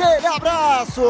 Aquele abraço!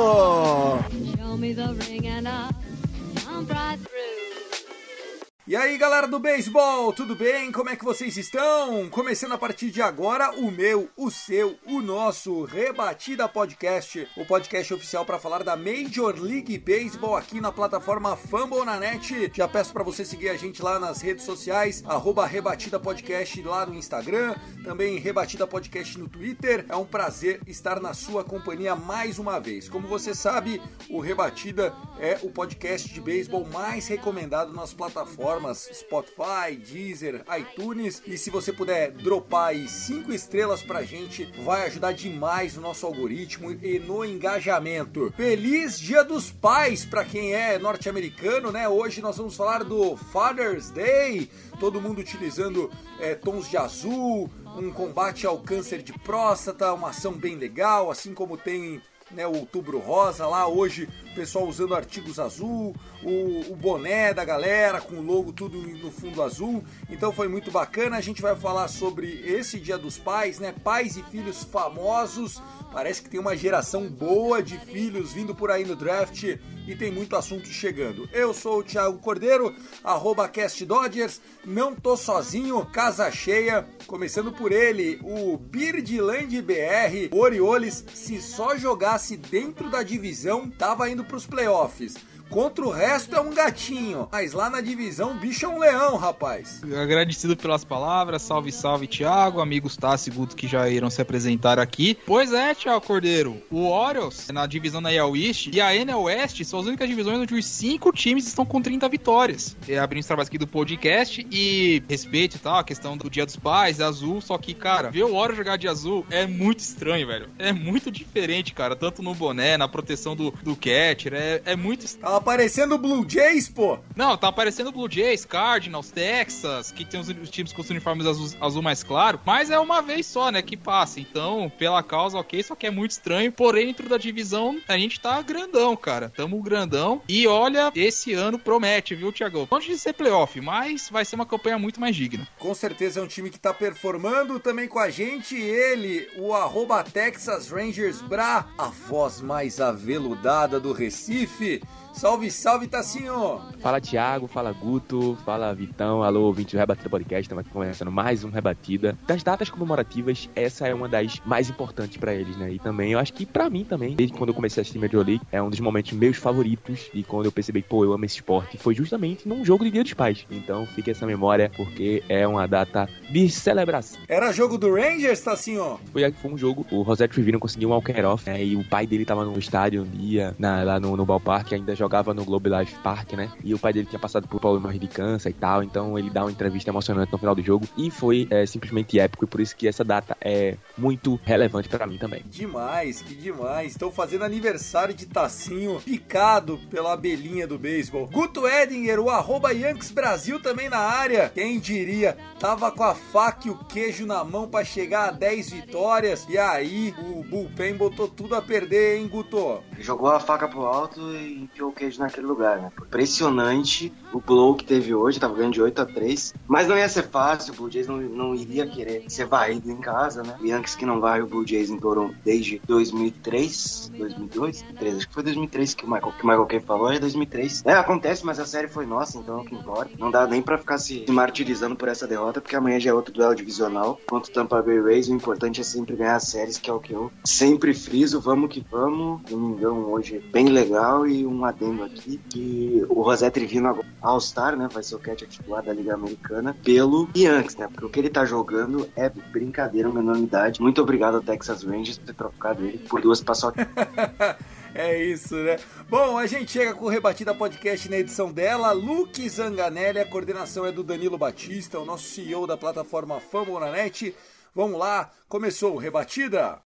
E aí galera do beisebol, tudo bem? Como é que vocês estão? Começando a partir de agora o meu, o seu, o nosso Rebatida Podcast, o podcast oficial para falar da Major League Baseball aqui na plataforma Fumble na Net. Já peço para você seguir a gente lá nas redes sociais, arroba Rebatida Podcast lá no Instagram, também Rebatida Podcast no Twitter. É um prazer estar na sua companhia mais uma vez. Como você sabe, o Rebatida é o podcast de beisebol mais recomendado nas plataformas Spotify, Deezer, iTunes. E se você puder dropar aí 5 estrelas pra gente, vai ajudar demais no nosso algoritmo e no engajamento. Feliz Dia dos Pais para quem é norte-americano, né? Hoje nós vamos falar do Father's Day. Todo mundo utilizando é, tons de azul, um combate ao câncer de próstata, uma ação bem legal, assim como tem né, o Outubro Rosa lá, hoje o pessoal usando artigos azul, o, o, boné da galera com o logo tudo no fundo azul, então foi muito bacana. A gente vai falar sobre esse Dia dos Pais, né? Pais e filhos famosos. Parece que tem uma geração boa de filhos vindo por aí no draft e tem muito assunto chegando. Eu sou o Thiago Cordeiro, arroba Cast Dodgers, não tô sozinho, casa cheia, começando por ele, o Birdland BR, Orioles, se só jogasse dentro da divisão, tava indo pros playoffs. Contra o resto é um gatinho, mas lá na divisão o bicho é um leão, rapaz. Agradecido pelas palavras, salve, salve, Thiago, amigos Tassi e Guto que já irão se apresentar aqui. Pois é, Thiago Cordeiro, o Orioles na divisão da AL East e a NL West são as únicas divisões onde os cinco times estão com 30 vitórias. É, abrindo os trabalhos aqui do podcast e respeito e tal, a questão do Dia dos Pais, azul, só que, cara, ver o Orioles jogar de azul é muito estranho, velho. É muito diferente, cara, tanto no boné, na proteção do, do catcher, é, é muito estranho. Tá aparecendo o Blue Jays, pô. Não, tá aparecendo o Blue Jays, Cardinals, Texas, que tem os, os times com os uniformes azul, azul, mais claro, mas é uma vez só, né, que passa. Então, pela causa, ok, só que é muito estranho. Porém, dentro da divisão, a gente tá grandão, cara. Tamo grandão. E olha, esse ano promete, viu, Thiago? Longe de ser playoff, mas vai ser uma campanha muito mais digna. Com certeza é um time que tá performando também com a gente. Ele, o arroba Texas Rangers Bra, a voz mais aveludada do Recife. Salve, salve, Tassinho! Fala, Thiago, fala, Guto, fala, Vitão, alô, ouvinte do Rebatida Podcast, estamos aqui começando mais um Rebatida. Das datas comemorativas, essa é uma das mais importantes para eles, né? E também, eu acho que para mim também, desde quando eu comecei a assistir Major League, é um dos momentos meus favoritos e quando eu percebi que, pô, eu amo esse esporte, foi justamente num jogo de Dia dos Pais. Então, fique essa memória, porque é uma data de celebração. Era jogo do Rangers, Tassinho? Foi, foi um jogo, o Rosette Trevino conseguiu um walker-off, né? E o pai dele tava no estádio um dia, na, lá no, no ballpark, ainda jogava jogava no Globe Life Park, né? E o pai dele tinha passado por problemas de câncer e tal, então ele dá uma entrevista emocionante no final do jogo e foi é, simplesmente épico e por isso que essa data é muito relevante para mim também. Demais, que demais. Estão fazendo aniversário de Tacinho picado pela abelhinha do beisebol. Guto Edinger, o arroba Yankees Brasil também na área. Quem diria, tava com a faca e o queijo na mão para chegar a 10 vitórias e aí o bullpen botou tudo a perder, hein, Guto? Jogou a faca pro alto e enfiou queijo naquele lugar, né? Impressionante o blow que teve hoje, tava ganhando de 8 a 3 mas não ia ser fácil, o Blue Jays não, não iria querer ser varrido em casa, né? O Yankees que não vai o Blue Jays em Toronto desde 2003, 2002, 2003, acho que foi 2003 que o Michael, que o Michael Kay falou, é 2003. É, acontece, mas a série foi nossa, então é o que importa. Não dá nem pra ficar se, martirizando por essa derrota, porque amanhã já é outro duelo divisional contra Tampa Bay Rays, o importante é sempre ganhar as séries, que é o que eu sempre friso, vamos que vamos. Domingão hoje bem legal e um adendo aqui, que o José Trivino All-Star, né, vai ser o catcher titular da Liga Americana pelo Yankees, né, porque o que ele tá jogando é brincadeira, uma enormidade. Muito obrigado ao Texas Rangers por ter trocado ele por duas paçocas. É isso, né? Bom, a gente chega com o Rebatida Podcast na edição dela. Luke Zanganelli, a coordenação é do Danilo Batista, o nosso CEO da plataforma Famonanet. Vamos lá, começou o Rebatida.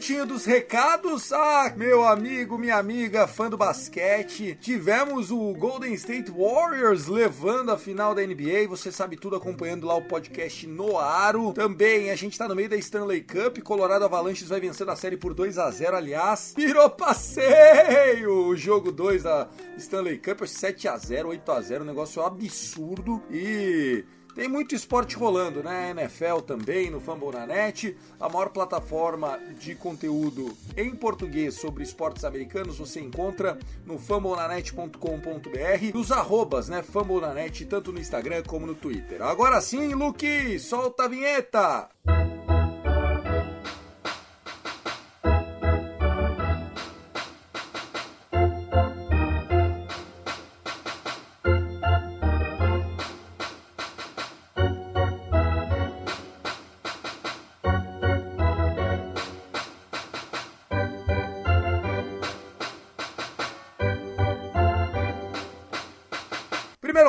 Cantinho dos recados. Ah, meu amigo, minha amiga, fã do basquete. Tivemos o Golden State Warriors levando a final da NBA. Você sabe tudo acompanhando lá o podcast no Aro. Também a gente tá no meio da Stanley Cup. Colorado Avalanche vai vencendo a série por 2 a 0 aliás. Virou passeio! O jogo 2 da Stanley Cup, 7 a 0 8 a 0 um negócio absurdo. E tem muito esporte rolando, né? NFL também, no Fambonanet, a maior plataforma de conteúdo em português sobre esportes americanos você encontra no fambonanet.com.br e os arrobas, né? Fambonanet, tanto no Instagram como no Twitter. Agora sim, Luke, solta a vinheta!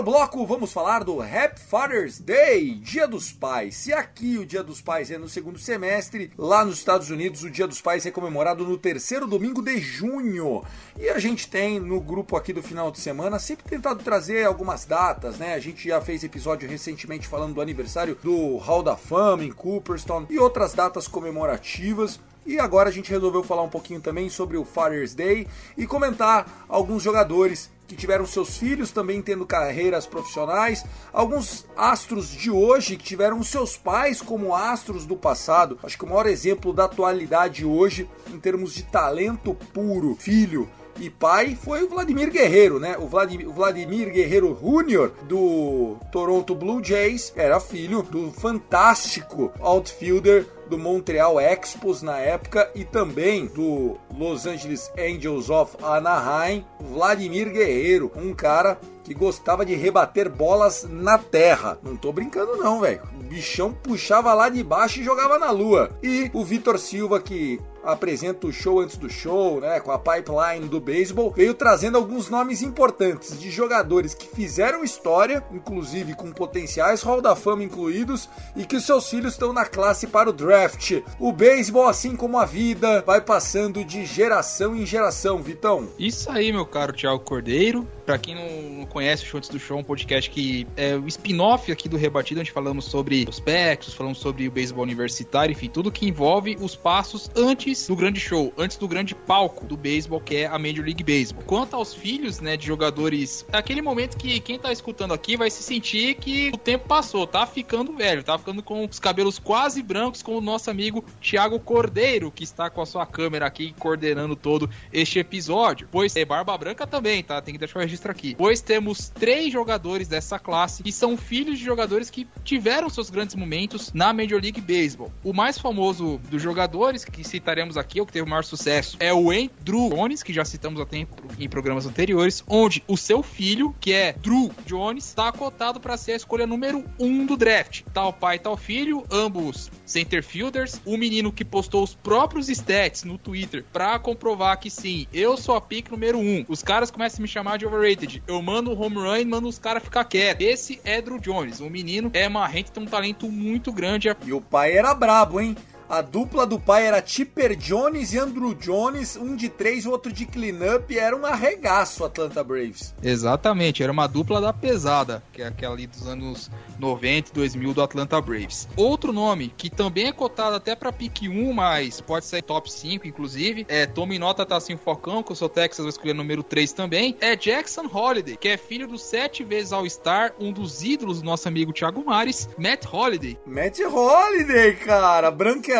Primeiro bloco, vamos falar do Happy Father's Day, Dia dos Pais. Se aqui o Dia dos Pais é no segundo semestre, lá nos Estados Unidos o Dia dos Pais é comemorado no terceiro domingo de junho. E a gente tem no grupo aqui do final de semana sempre tentado trazer algumas datas, né? A gente já fez episódio recentemente falando do aniversário do Hall da Fama em Cooperstown e outras datas comemorativas. E agora a gente resolveu falar um pouquinho também sobre o Father's Day e comentar alguns jogadores que tiveram seus filhos também tendo carreiras profissionais, alguns astros de hoje que tiveram seus pais como astros do passado. Acho que o maior exemplo da atualidade hoje, em termos de talento puro, filho e pai foi o Vladimir Guerreiro, né? O Vladimir, o Vladimir Guerreiro Jr. do Toronto Blue Jays era filho do fantástico outfielder do Montreal Expos na época e também do Los Angeles Angels of Anaheim, Vladimir Guerreiro, um cara que gostava de rebater bolas na terra. Não tô brincando não, velho. O bichão puxava lá de baixo e jogava na lua. E o Vitor Silva que apresenta o show antes do show, né, com a pipeline do beisebol, veio trazendo alguns nomes importantes de jogadores que fizeram história, inclusive com potenciais Hall da Fama incluídos, e que os seus filhos estão na classe para o draft. O beisebol, assim como a vida, vai passando de geração em geração, Vitão. Isso aí, meu caro Thiago Cordeiro. Pra quem não conhece o Show Antes do Show, um podcast que é o spin-off aqui do Rebatido, onde falamos sobre prospectos, falamos sobre o beisebol universitário, enfim, tudo que envolve os passos antes do grande show, antes do grande palco do beisebol, que é a Major League Baseball. Quanto aos filhos, né, de jogadores, é aquele momento que quem tá escutando aqui vai se sentir que o tempo passou, tá ficando velho, tá ficando com os cabelos quase brancos, com o nosso amigo Thiago Cordeiro, que está com a sua câmera aqui coordenando todo este episódio. Pois é barba branca também, tá? Tem que deixar o registro aqui. Pois temos três jogadores dessa classe que são filhos de jogadores que tiveram seus grandes momentos na Major League Baseball. O mais famoso dos jogadores que citaremos aqui, o que teve o maior sucesso, é o Andrew Jones, que já citamos há tempo em programas anteriores, onde o seu filho, que é Drew Jones, está cotado para ser a escolha número um do draft. Tal pai, tal filho, ambos center fielders. O menino que postou os próprios stats no Twitter para comprovar que sim, eu sou a pick número um. Os caras começam a me chamar de overrated overrated. Eu mando o home run e mando os caras ficar quietos. Esse é Drew Jones. O menino é marrento, tem um talento muito grande. E o pai era brabo, hein? A dupla do pai era Tipper Jones e Andrew Jones, um de três, o outro de cleanup, era um arregaço Atlanta Braves. Exatamente, era uma dupla da pesada, que é aquela ali dos anos 90 e 2000 do Atlanta Braves. Outro nome, que também é cotado até para pick 1, mas pode ser top 5, inclusive, é Tommy Nota tá assim focão, que eu sou Texas, vou escolher número 3 também, é Jackson Holiday, que é filho do sete vezes All-Star, um dos ídolos do nosso amigo Thiago Mares, Matt Holiday. Matt Holiday, cara,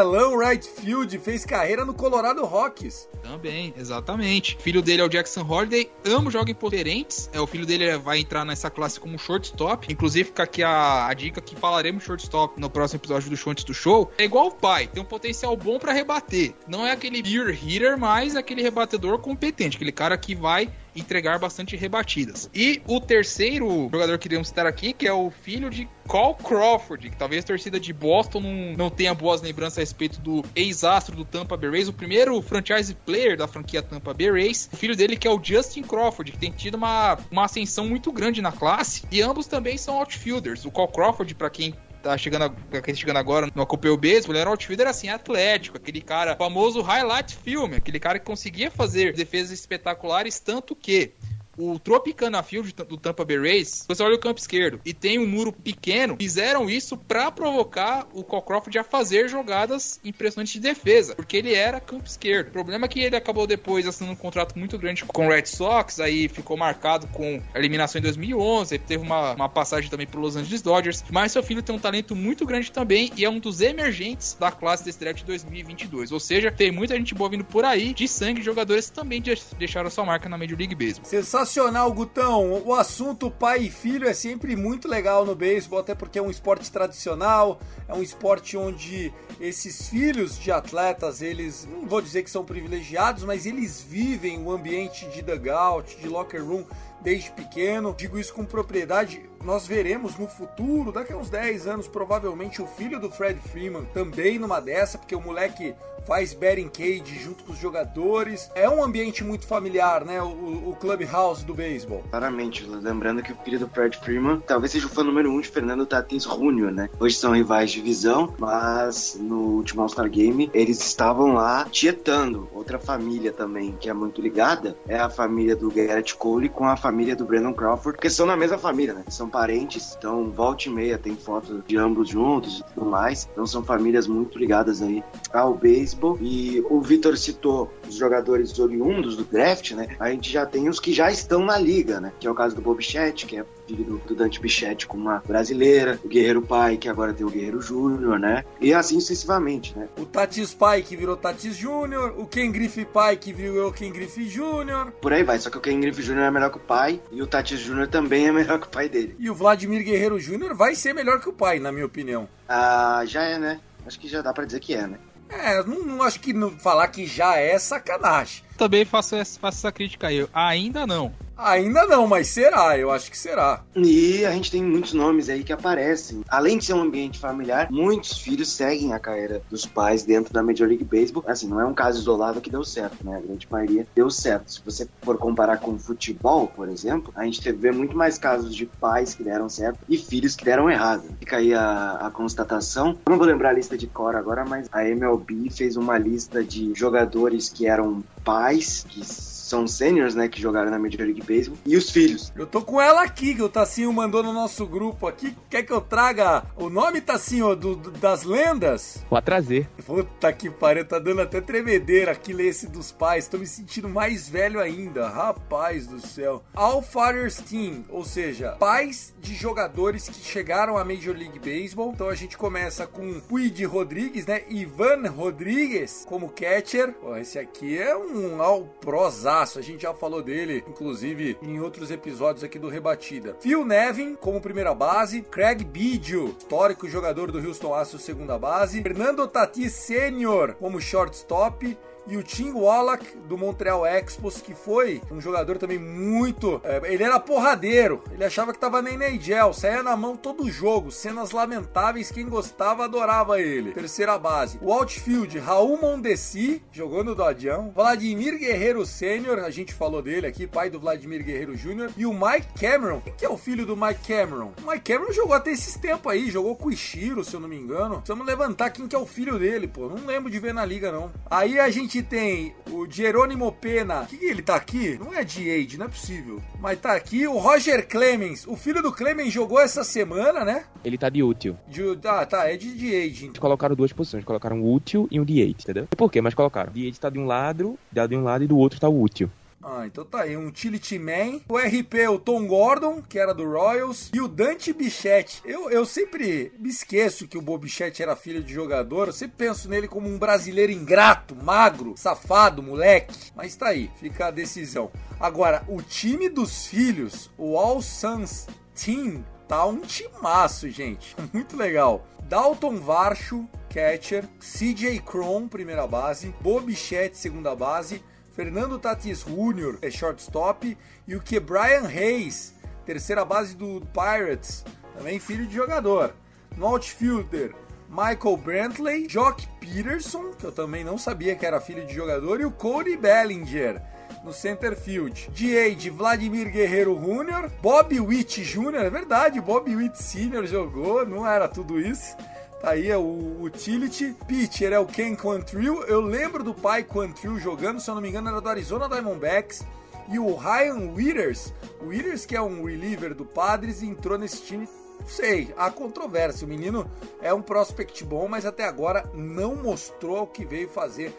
branquelão, right field, fez carreira no Colorado Rockies. Também, exatamente. O filho dele é o Jackson Holiday, ambos jogam em. É, o filho dele vai entrar nessa classe como shortstop. Inclusive, fica aqui a, a dica que falaremos shortstop no próximo episódio do Show antes do show. É igual o pai, tem um potencial bom para rebater. Não é aquele beer hitter, mas aquele rebatedor competente, aquele cara que vai entregar bastante rebatidas. E o terceiro jogador que queríamos citar aqui, que é o filho de Cole Crawford, que talvez a torcida de Boston não, não tenha boas lembranças a respeito do ex-astro do Tampa Bay Rays, o primeiro franchise player da franquia Tampa Bay Rays. O filho dele que é o Justin Crawford, que tem tido uma, uma ascensão muito grande na classe. E ambos também são outfielders. O Cole Crawford, para quem tá chegando, a, chegando agora, não acompanhou o beisebol, ele era um outfielder assim, atlético, aquele cara famoso highlight film, aquele cara que conseguia fazer defesas espetaculares, tanto que o Tropicana Field do Tampa Bay Rays, você olha o campo esquerdo e tem um muro pequeno, fizeram isso para provocar o Crawford a fazer jogadas impressionantes de defesa, porque ele era campo esquerdo. O problema é que ele acabou depois assinando um contrato muito grande com o Red Sox, aí ficou marcado com a eliminação em 2011, teve uma, uma passagem também pro Los Angeles Dodgers, mas seu filho tem um talento muito grande também e é um dos emergentes da classe desse draft 2022. Ou seja, tem muita gente boa vindo por aí de sangue de jogadores que também deixaram sua marca na Major League Baseball. Sensacional sensacional, Gutão. O assunto pai e filho é sempre muito legal no beisebol, até porque é um esporte tradicional, é um esporte onde esses filhos de atletas, eles, não vou dizer que são privilegiados, mas eles vivem o ambiente de dugout, de locker room desde pequeno. Digo isso com propriedade. Nós veremos no futuro, daqui a uns 10 anos, provavelmente o filho do Fred Freeman também numa dessa, porque o moleque faz batting cage junto com os jogadores. É um ambiente muito familiar, né? O, o clubhouse do beisebol. Claramente, lembrando que o filho do Fred Freeman talvez seja o fã número um de Fernando Tatis Jr., né? Hoje são rivais de divisão, mas no último All-Star Game eles estavam lá tietando. Outra família também que é muito ligada é a família do Garrett Cole com a família do Brandon Crawford, porque são na mesma família, né? São parentes, então volta e meia tem foto de ambos juntos e tudo mais. Então são famílias muito ligadas aí ao beisebol. E o Vitor citou os jogadores oriundos do draft, né? A gente já tem os que já estão na liga, né? Que é o caso do Bob Chat, que é do, do Dante Bichetti com uma brasileira, o Guerreiro Pai, que agora tem o Guerreiro Júnior, né? E assim sucessivamente, né? O Tatis Pai, que virou Tatis Júnior, o Ken Griffey Pai, que virou Ken Griffey Júnior. Por aí vai, só que o Ken Griffey Júnior é melhor que o pai e o Tatis Júnior também é melhor que o pai dele. E o Vladimir Guerreiro Júnior vai ser melhor que o pai, na minha opinião. Ah, já é, né? Acho que já dá para dizer que é, né? É, não, não acho que não, falar que já é sacanagem. Também faço, faço essa crítica aí. Ainda não. Ainda não, mas será, eu acho que será. E a gente tem muitos nomes aí que aparecem. Além de ser um ambiente familiar, muitos filhos seguem a carreira dos pais dentro da Major League Baseball. Assim, não é um caso isolado que deu certo, né? A grande maioria deu certo. Se você for comparar com futebol, por exemplo, a gente vê muito mais casos de pais que deram certo e filhos que deram errado. Fica aí a, a constatação. Eu não vou lembrar a lista de cor agora, mas a MLB fez uma lista de jogadores que eram pais, que são seniors, né, que jogaram na Major League Baseball, e os filhos. Eu tô com ela aqui, que o Tassinho mandou no nosso grupo aqui. Quer que eu traga o nome, Tassinho, do, do das lendas? Pode trazer. Puta que pariu, tá dando até tremedeira aqui ler esse dos pais. Tô me sentindo mais velho ainda, rapaz do céu. All Fathers Team, ou seja, pais de jogadores que chegaram à Major League Baseball. Então a gente começa com Puig Rodrigues, né? Ivan Rodrigues como catcher. Pô, esse aqui é um all a gente já falou dele, inclusive, em outros episódios aqui do Rebatida. Phil Nevin como primeira base, Craig Biggio, histórico jogador do Houston Astros segunda base, Fernando Tatis Sênior como shortstop, e o Tim Wallach do Montreal Expos, que foi um jogador também muito. É, ele era porradeiro, ele achava que tava na NHL, saía na mão todo jogo, cenas lamentáveis, quem gostava adorava ele. Terceira base, o outfield, Raul Mondesi, jogou no Dodião, Vladimir Guerreiro Sênior, a gente falou dele aqui, pai do Vladimir Guerreiro Jr., e o Mike Cameron. Que é o filho do Mike Cameron? O Mike Cameron jogou até esses tempos aí, jogou com o Ishiro, se eu não me engano. Precisamos levantar quem que é o filho dele, pô, não lembro de ver na liga não. Aí a gente gente tem o Jerônimo Pena. Que ele tá aqui? Não é de Age, não é possível. Mas tá aqui o Roger Clemens. O filho do Clemens jogou essa semana, né? Ele tá de útil. De, ah, tá, é de, de Age. Então. Eles colocaram duas posições. Colocaram o útil e o de Age, entendeu? Por quê? Mas colocaram. De Age tá de um lado, de um lado e do outro tá o útil. Ah, então tá aí, um Utility Man, o RP, o Tom Gordon, que era do Royals, e o Dante Bichette. Eu, eu sempre me esqueço que o Bob Bichette era filho de jogador, eu sempre penso nele como um brasileiro ingrato, magro, safado, moleque. Mas tá aí, fica a decisão. Agora, o time dos filhos, o All Suns Team, tá um timaço, gente. Muito legal. Dalton Varsho, catcher, CJ Cron, primeira base, Bob Bichette, segunda base, Fernando Tatis Jr. é shortstop e o que Brian Hayes, terceira base do Pirates, também filho de jogador. No outfielder, Michael Brantley, Jock Peterson, que eu também não sabia que era filho de jogador, e o Cody Bellinger no center field. DA de Vladimir Guerreiro Jr., Bob Witt Jr., é verdade, Bob Witt Sr. jogou, não era tudo isso. Tá aí é o utility. Pitcher é o Ken Quantrill. Eu lembro do pai Quantrill jogando, se eu não me engano, era do Arizona Diamondbacks. E o Ryan Withers, o Withers que é um reliever do Padres, entrou nesse time sei, há controvérsia. O menino é um prospect bom, mas até agora não mostrou o que veio fazer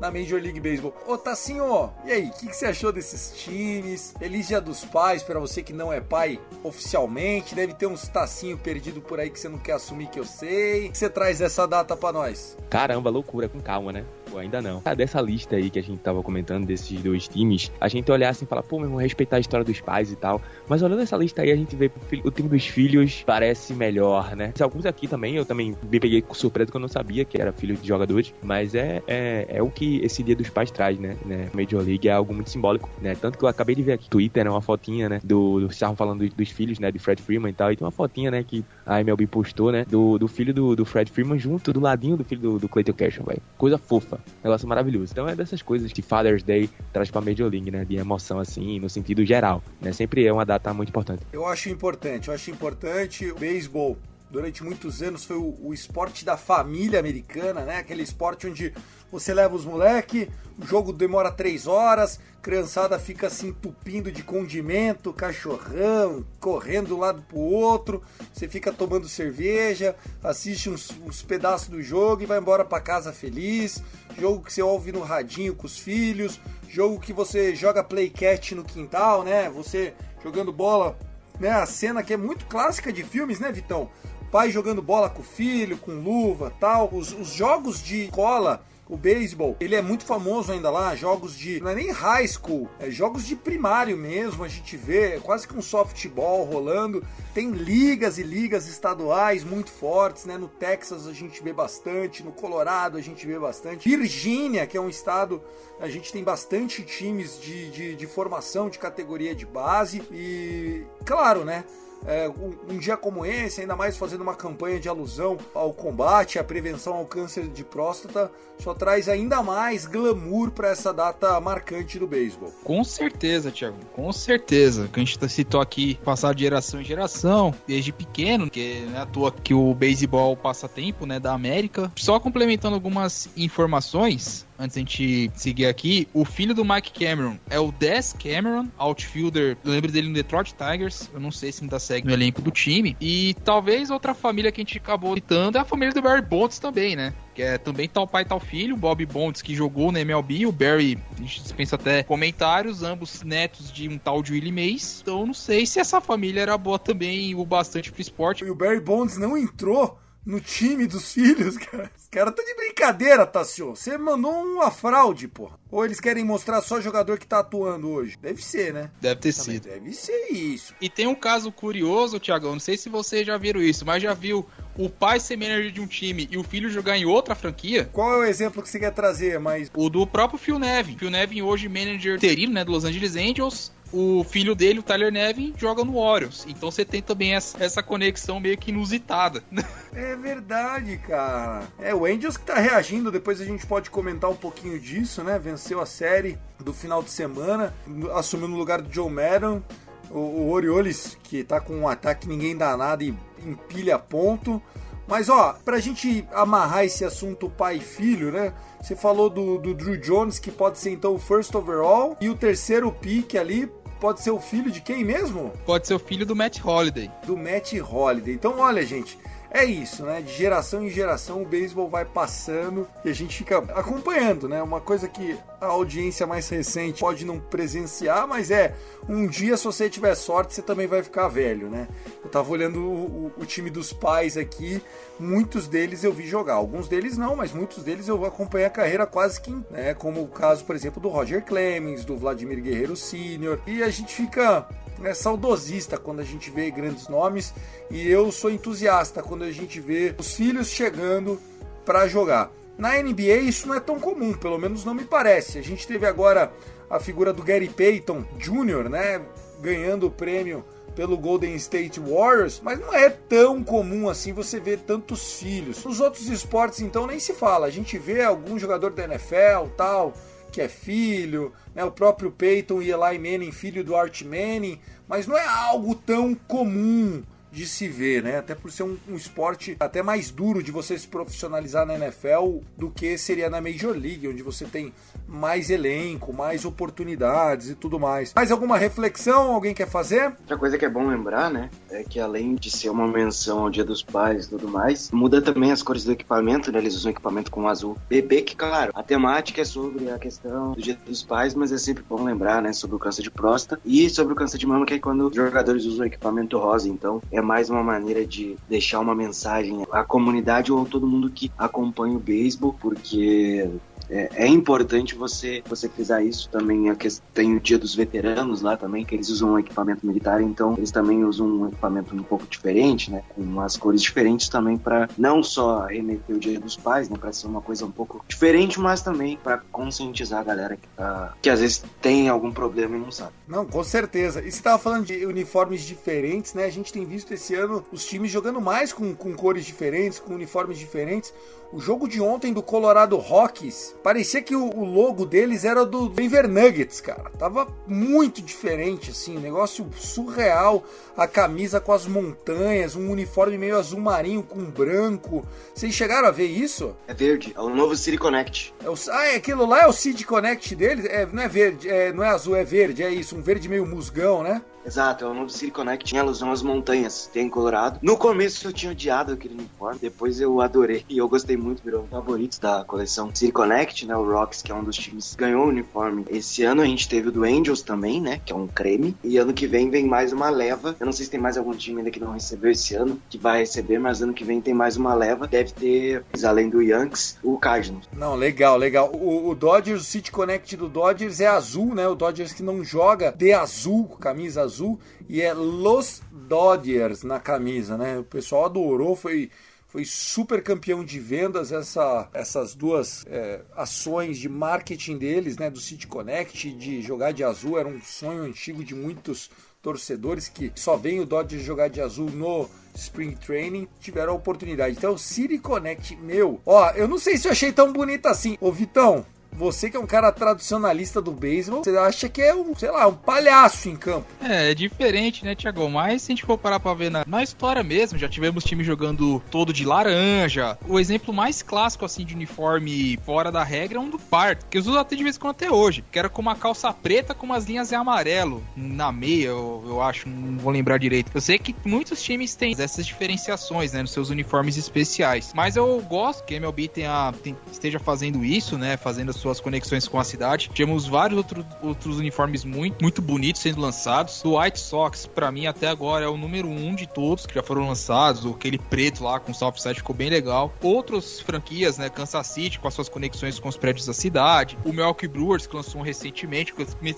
na Major League Baseball. Ô Tassinho, e aí, o que, que, você achou desses times? Feliz Dia dos Pais para você que não é pai oficialmente. Deve ter uns tacinho perdido por aí que você não quer assumir que eu sei. O que você traz essa data para nós? Caramba, loucura, com calma, né? Pô, ainda não. Dessa lista aí que a gente tava comentando, desses dois times, a gente olhar assim e falar, pô, meu irmão, respeitar a história dos pais e tal. Mas olhando essa lista aí, a gente vê o time dos filhos parece melhor, né? Alguns aqui também, eu também me peguei com surpresa que eu não sabia que era filho de jogadores, mas é, é, é o que esse dia dos pais traz, né? né? Major League é algo muito simbólico, né? Tanto que eu acabei de ver aqui no Twitter, né? Uma fotinha, né? Do, do estavam falando dos filhos, né? De Fred Freeman e tal. E tem uma fotinha, né? Que a MLB postou, né? Do, do filho do, do Fred Freeman junto do ladinho do filho do, do Clayton Kershaw, velho. Coisa fofa. Negócio maravilhoso. Então é dessas coisas que Father's Day traz pra Major League, né? De emoção, assim, no sentido geral, né? Sempre é uma data muito importante. Eu acho importante, eu acho importante o beisebol durante muitos anos foi o, o, esporte da família americana, né? Aquele esporte onde você leva os moleque, o jogo demora três horas, criançada fica se entupindo de condimento, cachorrão, correndo de um lado pro outro, você fica tomando cerveja, assiste uns, uns pedaços do jogo e vai embora para casa feliz. Jogo que você ouve no radinho com os filhos, jogo que você joga playcat no quintal, né? Você jogando bola, né? A cena que é muito clássica de filmes, né, Vitão? Pai jogando bola com o filho, com luva tal. Os, os jogos de cola o beisebol, ele é muito famoso ainda lá, jogos de, não é nem high school, é jogos de primário mesmo, a gente vê, é quase que um softball rolando, tem ligas e ligas estaduais muito fortes, né, no Texas a gente vê bastante, no Colorado a gente vê bastante, Virgínia, que é um estado, a gente tem bastante times de, de, de formação de categoria de base, e claro, né, é, um, um, dia como esse, ainda mais fazendo uma campanha de alusão ao combate, à prevenção ao câncer de próstata, só traz ainda mais glamour para essa data marcante do beisebol. Com certeza, Thiago, com certeza. Que a gente citou aqui passar de geração em geração, desde pequeno, que é à toa que o beisebol passa tempo, né, da América. Só complementando algumas informações, antes a gente seguir aqui, o filho do Mike Cameron é o Des Cameron, outfielder. Eu lembro dele no Detroit Tigers. Eu não sei se ainda segue no elenco do time. E talvez outra família que a gente acabou citando é a família do Barry Bonds também, né? Que é também tal pai, tal filho. Bob Bonds que jogou na MLB. O Barry, a gente dispensa até comentários. Ambos netos de um tal de Willie Mays. Então não sei se essa família era boa também o bastante pro esporte. E o Barry Bonds não entrou no time dos filhos, cara. Os caras tá de brincadeira, Tassio. Você mandou uma fraude, porra. Ou eles querem mostrar só jogador que tá atuando hoje? Deve ser, né? Deve ter Também sido. Deve ser isso. E tem um caso curioso, Thiagão. Não sei se vocês já viram isso, mas já viu o pai ser manager de um time e o filho jogar em outra franquia? Qual é o exemplo que você quer trazer? Mas... O do próprio Phil Nevin. Phil Nevin hoje manager interino, né, do Los Angeles Angels o filho dele, o Tyler Nevin, joga no Orioles. Então você tem também essa, essa conexão meio que inusitada. É verdade, cara. É, o Angels que tá reagindo, depois a gente pode comentar um pouquinho disso, né? Venceu a série do final de semana, assumiu no lugar do Joe Madden. O, o Orioles, que tá com um ataque ninguém dá nada e empilha ponto. Mas ó, pra gente amarrar esse assunto pai e filho, né? Você falou do, do Drew Jones, que pode ser então o first overall, e o terceiro pick ali pode ser o filho de quem mesmo? Pode ser o filho do Matt Holiday. Do Matt Holiday. Então, olha, gente, é isso, né? De geração em geração o beisebol vai passando e a gente fica acompanhando, né? Uma coisa que a audiência mais recente pode não presenciar, mas é um dia, se você tiver sorte, você também vai ficar velho, né? Eu tava olhando o, o, o time dos pais aqui, muitos deles eu vi jogar, alguns deles não, mas muitos deles eu acompanhei a carreira quase que, né? Como o caso, por exemplo, do Roger Clemens, do Vladimir Guerreiro Sr. E a gente fica é saudosista quando a gente vê grandes nomes e eu sou entusiasta quando a gente vê os filhos chegando para jogar. Na NBA isso não é tão comum, pelo menos não me parece. A gente teve agora a figura do Gary Payton Jr., né, ganhando o prêmio pelo Golden State Warriors, mas não é tão comum assim você ver tantos filhos. Nos outros esportes, então, nem se fala. A gente vê algum jogador da NFL, tal, que é filho, né? o próprio Peyton e Eli Manning, filho do Art Manning, mas não é algo tão comum de se ver, né? Até por ser um, um, esporte até mais duro de você se profissionalizar na NFL do que seria na Major League, onde você tem mais elenco, mais oportunidades e tudo mais. Mais alguma reflexão alguém quer fazer? Outra coisa que é bom lembrar, né, é que além de ser uma menção ao Dia dos Pais e tudo mais, muda também as cores do equipamento, né? Eles usam equipamento com azul bebê, que claro, a temática é sobre a questão do Dia dos Pais, mas é sempre bom lembrar, né, sobre o câncer de próstata e sobre o câncer de mama, que é quando os jogadores usam equipamento rosa, então mais uma maneira de deixar uma mensagem à comunidade ou a todo mundo que acompanha o beisebol, porque é, é, importante você você frisar isso também. A questão, tem o dia dos veteranos lá também, que eles usam um equipamento militar, então eles também usam um equipamento um pouco diferente, né? Com umas cores diferentes também para não só remeter o dia dos pais, né? Para ser uma coisa um pouco diferente, mas também para conscientizar a galera que, tá, que às vezes tem algum problema e não sabe. Não, com certeza. E você tava falando de uniformes diferentes, né? A gente tem visto esse ano os times jogando mais com, com cores diferentes, com uniformes diferentes. O jogo de ontem do Colorado Rockies, parecia que o, logo deles era do Denver Nuggets, cara. Tava muito diferente, assim, um negócio surreal. A camisa com as montanhas, um uniforme meio azul marinho com branco. Vocês chegaram a ver isso? É verde, é o novo City Connect. É o, ah, é, aquilo lá é o City Connect deles? É, não é verde, é, não é azul, é verde, é isso, um verde meio musgão, né? Exato, é o novo City Connect, tinha alusão às montanhas, tem em Colorado. No começo eu tinha odiado aquele uniforme, depois eu adorei e eu gostei muito, virou um favorito da coleção City Connect, né? O Rocks, que é um dos times, ganhou o uniforme. Esse ano a gente teve o do Angels também, né? Que é um creme. E ano que vem vem mais uma leva. Eu não sei se tem mais algum time ainda que não recebeu esse ano, que vai receber, mas ano que vem tem mais uma leva. Deve ter, além do Yankees, o Cardinals. Não, legal, legal. O, o Dodgers, o City Connect do Dodgers é azul, né? O Dodgers que não joga de azul, camisa azul azul e é Los Dodgers na camisa, né? O pessoal adorou, foi foi super campeão de vendas essa, essas duas é, ações de marketing deles, né, do City Connect, de jogar de azul, era um sonho antigo de muitos torcedores que só veem o Dodgers jogar de azul no Spring Training, tiveram a oportunidade. Então, City Connect, meu, ó, eu não sei se eu achei tão bonito assim. Ô, Vitão, você que é um cara tradicionalista do beisebol, você acha que é um, sei lá, um palhaço em campo. É, é diferente, né, Tiagão? Mas se a gente for parar pra ver na, na história mesmo, já tivemos time jogando todo de laranja. O exemplo mais clássico, assim, de uniforme fora da regra é um do Park, que usam até de vez em quando até hoje, que era com uma calça preta com umas linhas em amarelo na meia, eu, eu acho, não vou lembrar direito. Eu sei que muitos times têm essas diferenciações, né, nos seus uniformes especiais. Mas eu gosto que a MLB tenha, esteja fazendo isso, né, fazendo suas conexões com a cidade. Tivemos vários outro, outros uniformes muito, muito bonitos sendo lançados. O White Sox, para mim, até agora é o número um de todos que já foram lançados. Aquele preto lá com o Southside ficou bem legal. Outras franquias, né? Kansas City com as suas conexões com os prédios da cidade. O Milwaukee Brewers, que lançou um recentemente.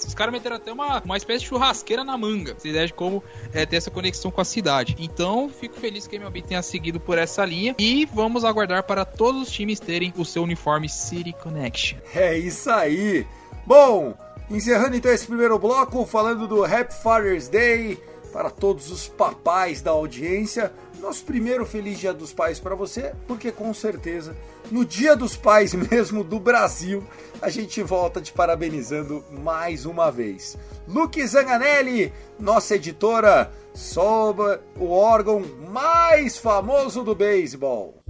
Os caras meteram até uma, uma espécie de churrasqueira na manga. Você ideia de como é, ter essa conexão com a cidade. Então, fico feliz que a MLB tenha seguido por essa linha. E vamos aguardar para todos os times terem o seu uniforme City Connection. É isso aí. Bom, encerrando então esse primeiro bloco, falando do Happy Father's Day para todos os papais da audiência. Nosso primeiro Feliz Dia dos Pais para você, porque com certeza no Dia dos Pais mesmo do Brasil, a gente volta te parabenizando mais uma vez. Luke Zanganelli, nossa editora, sobre o órgão mais famoso do beisebol.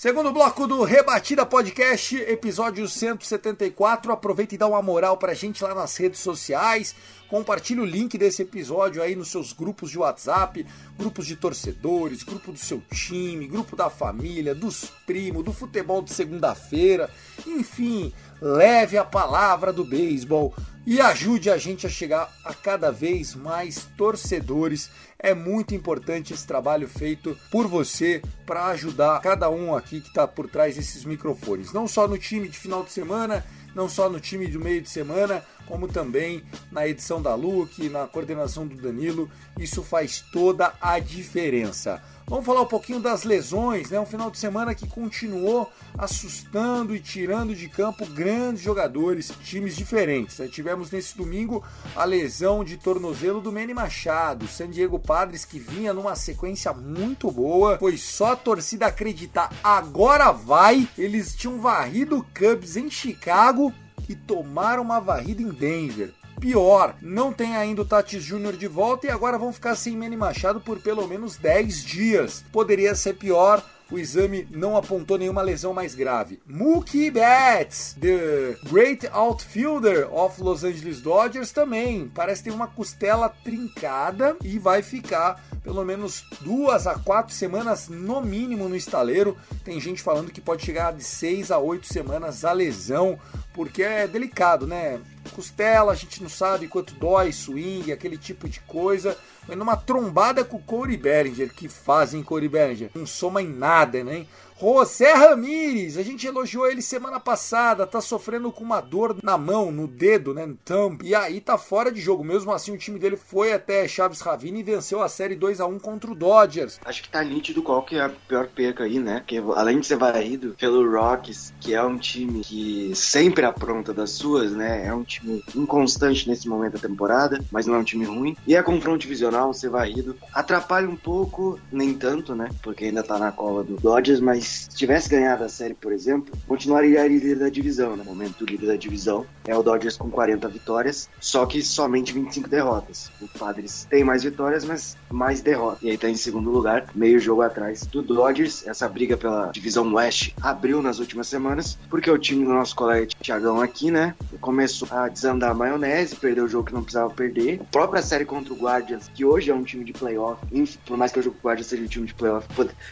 Segundo bloco do Rebatida Podcast, episódio 174. Aproveita e dá uma moral pra gente lá nas redes sociais. Compartilhe o link desse episódio aí nos seus grupos de WhatsApp, grupos de torcedores, grupo do seu time, grupo da família, dos primos, do futebol de segunda-feira. Enfim, leve a palavra do beisebol e ajude a gente a chegar a cada vez mais torcedores. É muito importante esse trabalho feito por você para ajudar cada um aqui que está por trás desses microfones, não só no time de final de semana, não só no time do meio de semana, como também na edição da Luke, na coordenação do Danilo. Isso faz toda a diferença. Vamos falar um pouquinho das lesões, né? Um final de semana que continuou assustando e tirando de campo grandes jogadores, times diferentes. Né? Tivemos nesse domingo a lesão de tornozelo do Manny Machado, San Diego Padres que vinha numa sequência muito boa. Foi só a torcida acreditar, agora vai. Eles tinham varrido Cubs em Chicago e tomaram uma varrida em Denver. Pior, não tem ainda o Tatis Júnior de volta e agora vão ficar sem Manny Machado por pelo menos 10 dias. Poderia ser pior, o exame não apontou nenhuma lesão mais grave. Mookie Betts, the great outfielder of Los Angeles Dodgers, também parece ter uma costela trincada e vai ficar pelo menos duas a quatro semanas no mínimo no estaleiro. Tem gente falando que pode chegar de seis a oito semanas a lesão, porque é delicado, né? Costela, a gente não sabe quanto dói, swing, aquele tipo de coisa. Foi numa trombada com o Corey Bellinger, que fazem Corey Bellinger. Não soma em nada, né? José Ramírez, a gente elogiou ele semana passada, tá sofrendo com uma dor na mão, no dedo, né, no thumb, e aí tá fora de jogo. Mesmo assim, o time dele foi até Chaves Ravine e venceu a série 2 a 1 contra o Dodgers. Acho que tá nítido qual que é a pior perca aí, né? Porque além de ser varrido pelo Rockies, que é um time que sempre apronta das suas, né? É um time inconstante nesse momento da temporada, mas não é um time ruim. E a confronto divisional, ser varrido, atrapalha um pouco, nem tanto, né? Porque ainda tá na cola do Dodgers, mas se tivesse ganhado a série, por exemplo, continuaria líder da divisão. No momento, o líder da divisão é o Dodgers com 40 vitórias, só que somente 25 derrotas. O Padres tem mais vitórias, mas mais derrotas. E aí tá em segundo lugar, meio jogo atrás do Dodgers. Essa briga pela divisão West abriu nas últimas semanas, porque o time do nosso colega Thiagão aqui, né, começou a desandar a maionese, perdeu o jogo que não precisava perder. A própria série contra o Guardians, que hoje é um time de playoff, por mais que o jogo com o Guardians seja um time de playoff,